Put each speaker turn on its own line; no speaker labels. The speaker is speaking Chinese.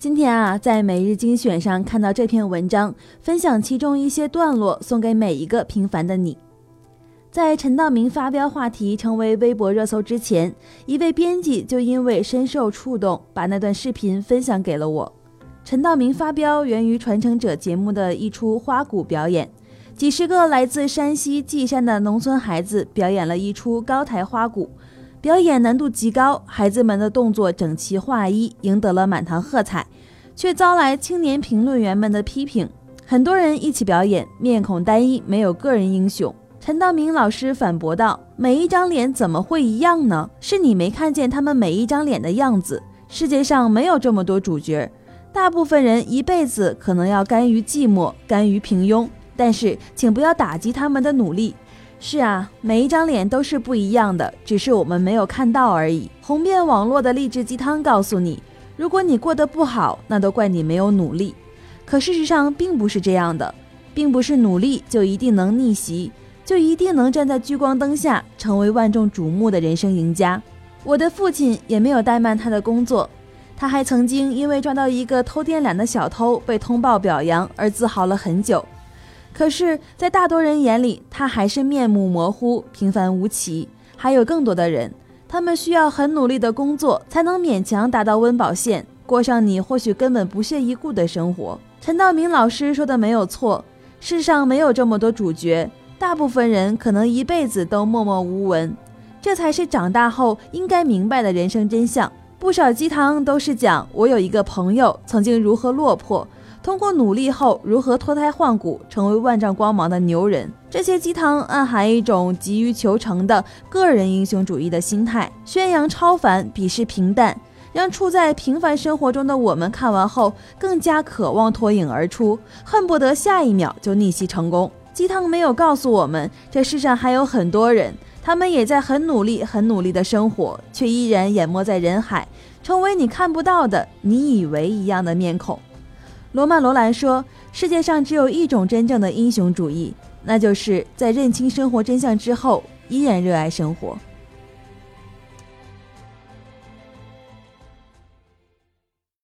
今天啊，在每日精选上看到这篇文章，分享其中一些段落，送给每一个平凡的你。在陈道明发飙话题成为微博热搜之前，一位编辑就因为深受触动，把那段视频分享给了我。陈道明发飙源于《传承者》节目的一出花鼓表演，几十个来自山西稷山的农村孩子表演了一出高台花鼓，表演难度极高，孩子们的动作整齐划一，赢得了满堂喝彩，却遭来青年评论员们的批评。很多人一起表演，面孔单一，没有个人英雄。陈道明老师反驳道：“每一张脸怎么会一样呢？是你没看见他们每一张脸的样子。世界上没有这么多主角，大部分人一辈子可能要甘于寂寞，甘于平庸。但是，请不要打击他们的努力。是啊，每一张脸都是不一样的，只是我们没有看到而已。红遍网络的励志鸡汤告诉你，如果你过得不好，那都怪你没有努力。可事实上并不是这样的，并不是努力就一定能逆袭。”就一定能站在聚光灯下，成为万众瞩目的人生赢家。我的父亲也没有怠慢他的工作，他还曾经因为抓到一个偷电缆的小偷被通报表扬而自豪了很久。可是，在大多人眼里，他还是面目模糊、平凡无奇。还有更多的人，他们需要很努力的工作，才能勉强达到温饱线，过上你或许根本不屑一顾的生活。陈道明老师说的没有错，世上没有这么多主角。大部分人可能一辈子都默默无闻，这才是长大后应该明白的人生真相。不少鸡汤都是讲我有一个朋友曾经如何落魄，通过努力后如何脱胎换骨，成为万丈光芒的牛人。这些鸡汤暗含一种急于求成的个人英雄主义的心态，宣扬超凡，鄙视平淡，让处在平凡生活中的我们看完后更加渴望脱颖而出，恨不得下一秒就逆袭成功。鸡汤没有告诉我们，这世上还有很多人，他们也在很努力、很努力的生活，却依然淹没在人海，成为你看不到的、你以为一样的面孔。罗曼·罗兰说：“世界上只有一种真正的英雄主义，那就是在认清生活真相之后，依然热爱生活。”